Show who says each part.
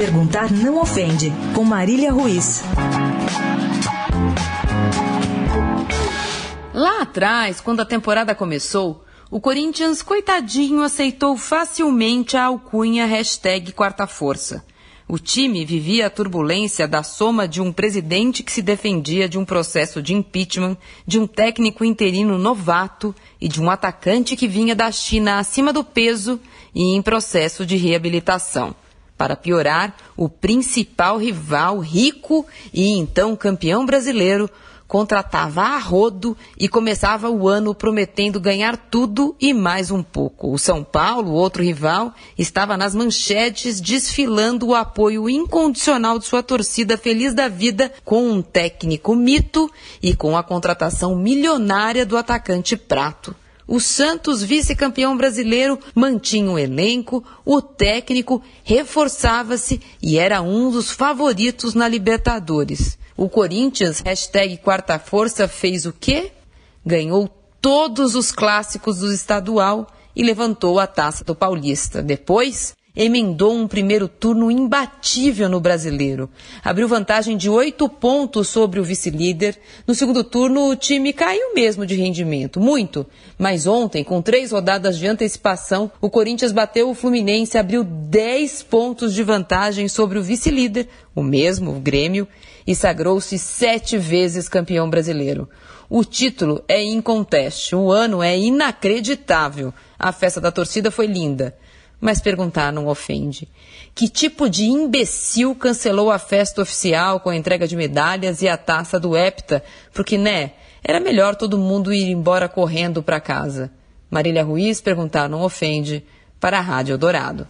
Speaker 1: Perguntar não ofende, com Marília Ruiz.
Speaker 2: Lá atrás, quando a temporada começou, o Corinthians, coitadinho, aceitou facilmente a alcunha hashtag Quarta Força. O time vivia a turbulência da soma de um presidente que se defendia de um processo de impeachment, de um técnico interino novato e de um atacante que vinha da China acima do peso e em processo de reabilitação. Para piorar, o principal rival, rico e então campeão brasileiro, contratava a rodo e começava o ano prometendo ganhar tudo e mais um pouco. O São Paulo, outro rival, estava nas manchetes desfilando o apoio incondicional de sua torcida feliz da vida com um técnico mito e com a contratação milionária do atacante Prato. O Santos, vice-campeão brasileiro, mantinha o elenco, o técnico reforçava-se e era um dos favoritos na Libertadores. O Corinthians, hashtag quarta força, fez o quê? Ganhou todos os clássicos do estadual e levantou a taça do Paulista. Depois, emendou um primeiro turno imbatível no brasileiro. Abriu vantagem de oito pontos sobre o vice-líder. No segundo turno, o time caiu mesmo de rendimento, muito. Mas ontem, com três rodadas de antecipação, o Corinthians bateu o Fluminense, abriu dez pontos de vantagem sobre o vice-líder, o mesmo, o Grêmio, e sagrou-se sete vezes campeão brasileiro. O título é inconteste, o ano é inacreditável. A festa da torcida foi linda. Mas perguntar não ofende. Que tipo de imbecil cancelou a festa oficial com a entrega de medalhas e a taça do Hepta? Porque, né, era melhor todo mundo ir embora correndo para casa. Marília Ruiz perguntar não ofende para a Rádio Dourado.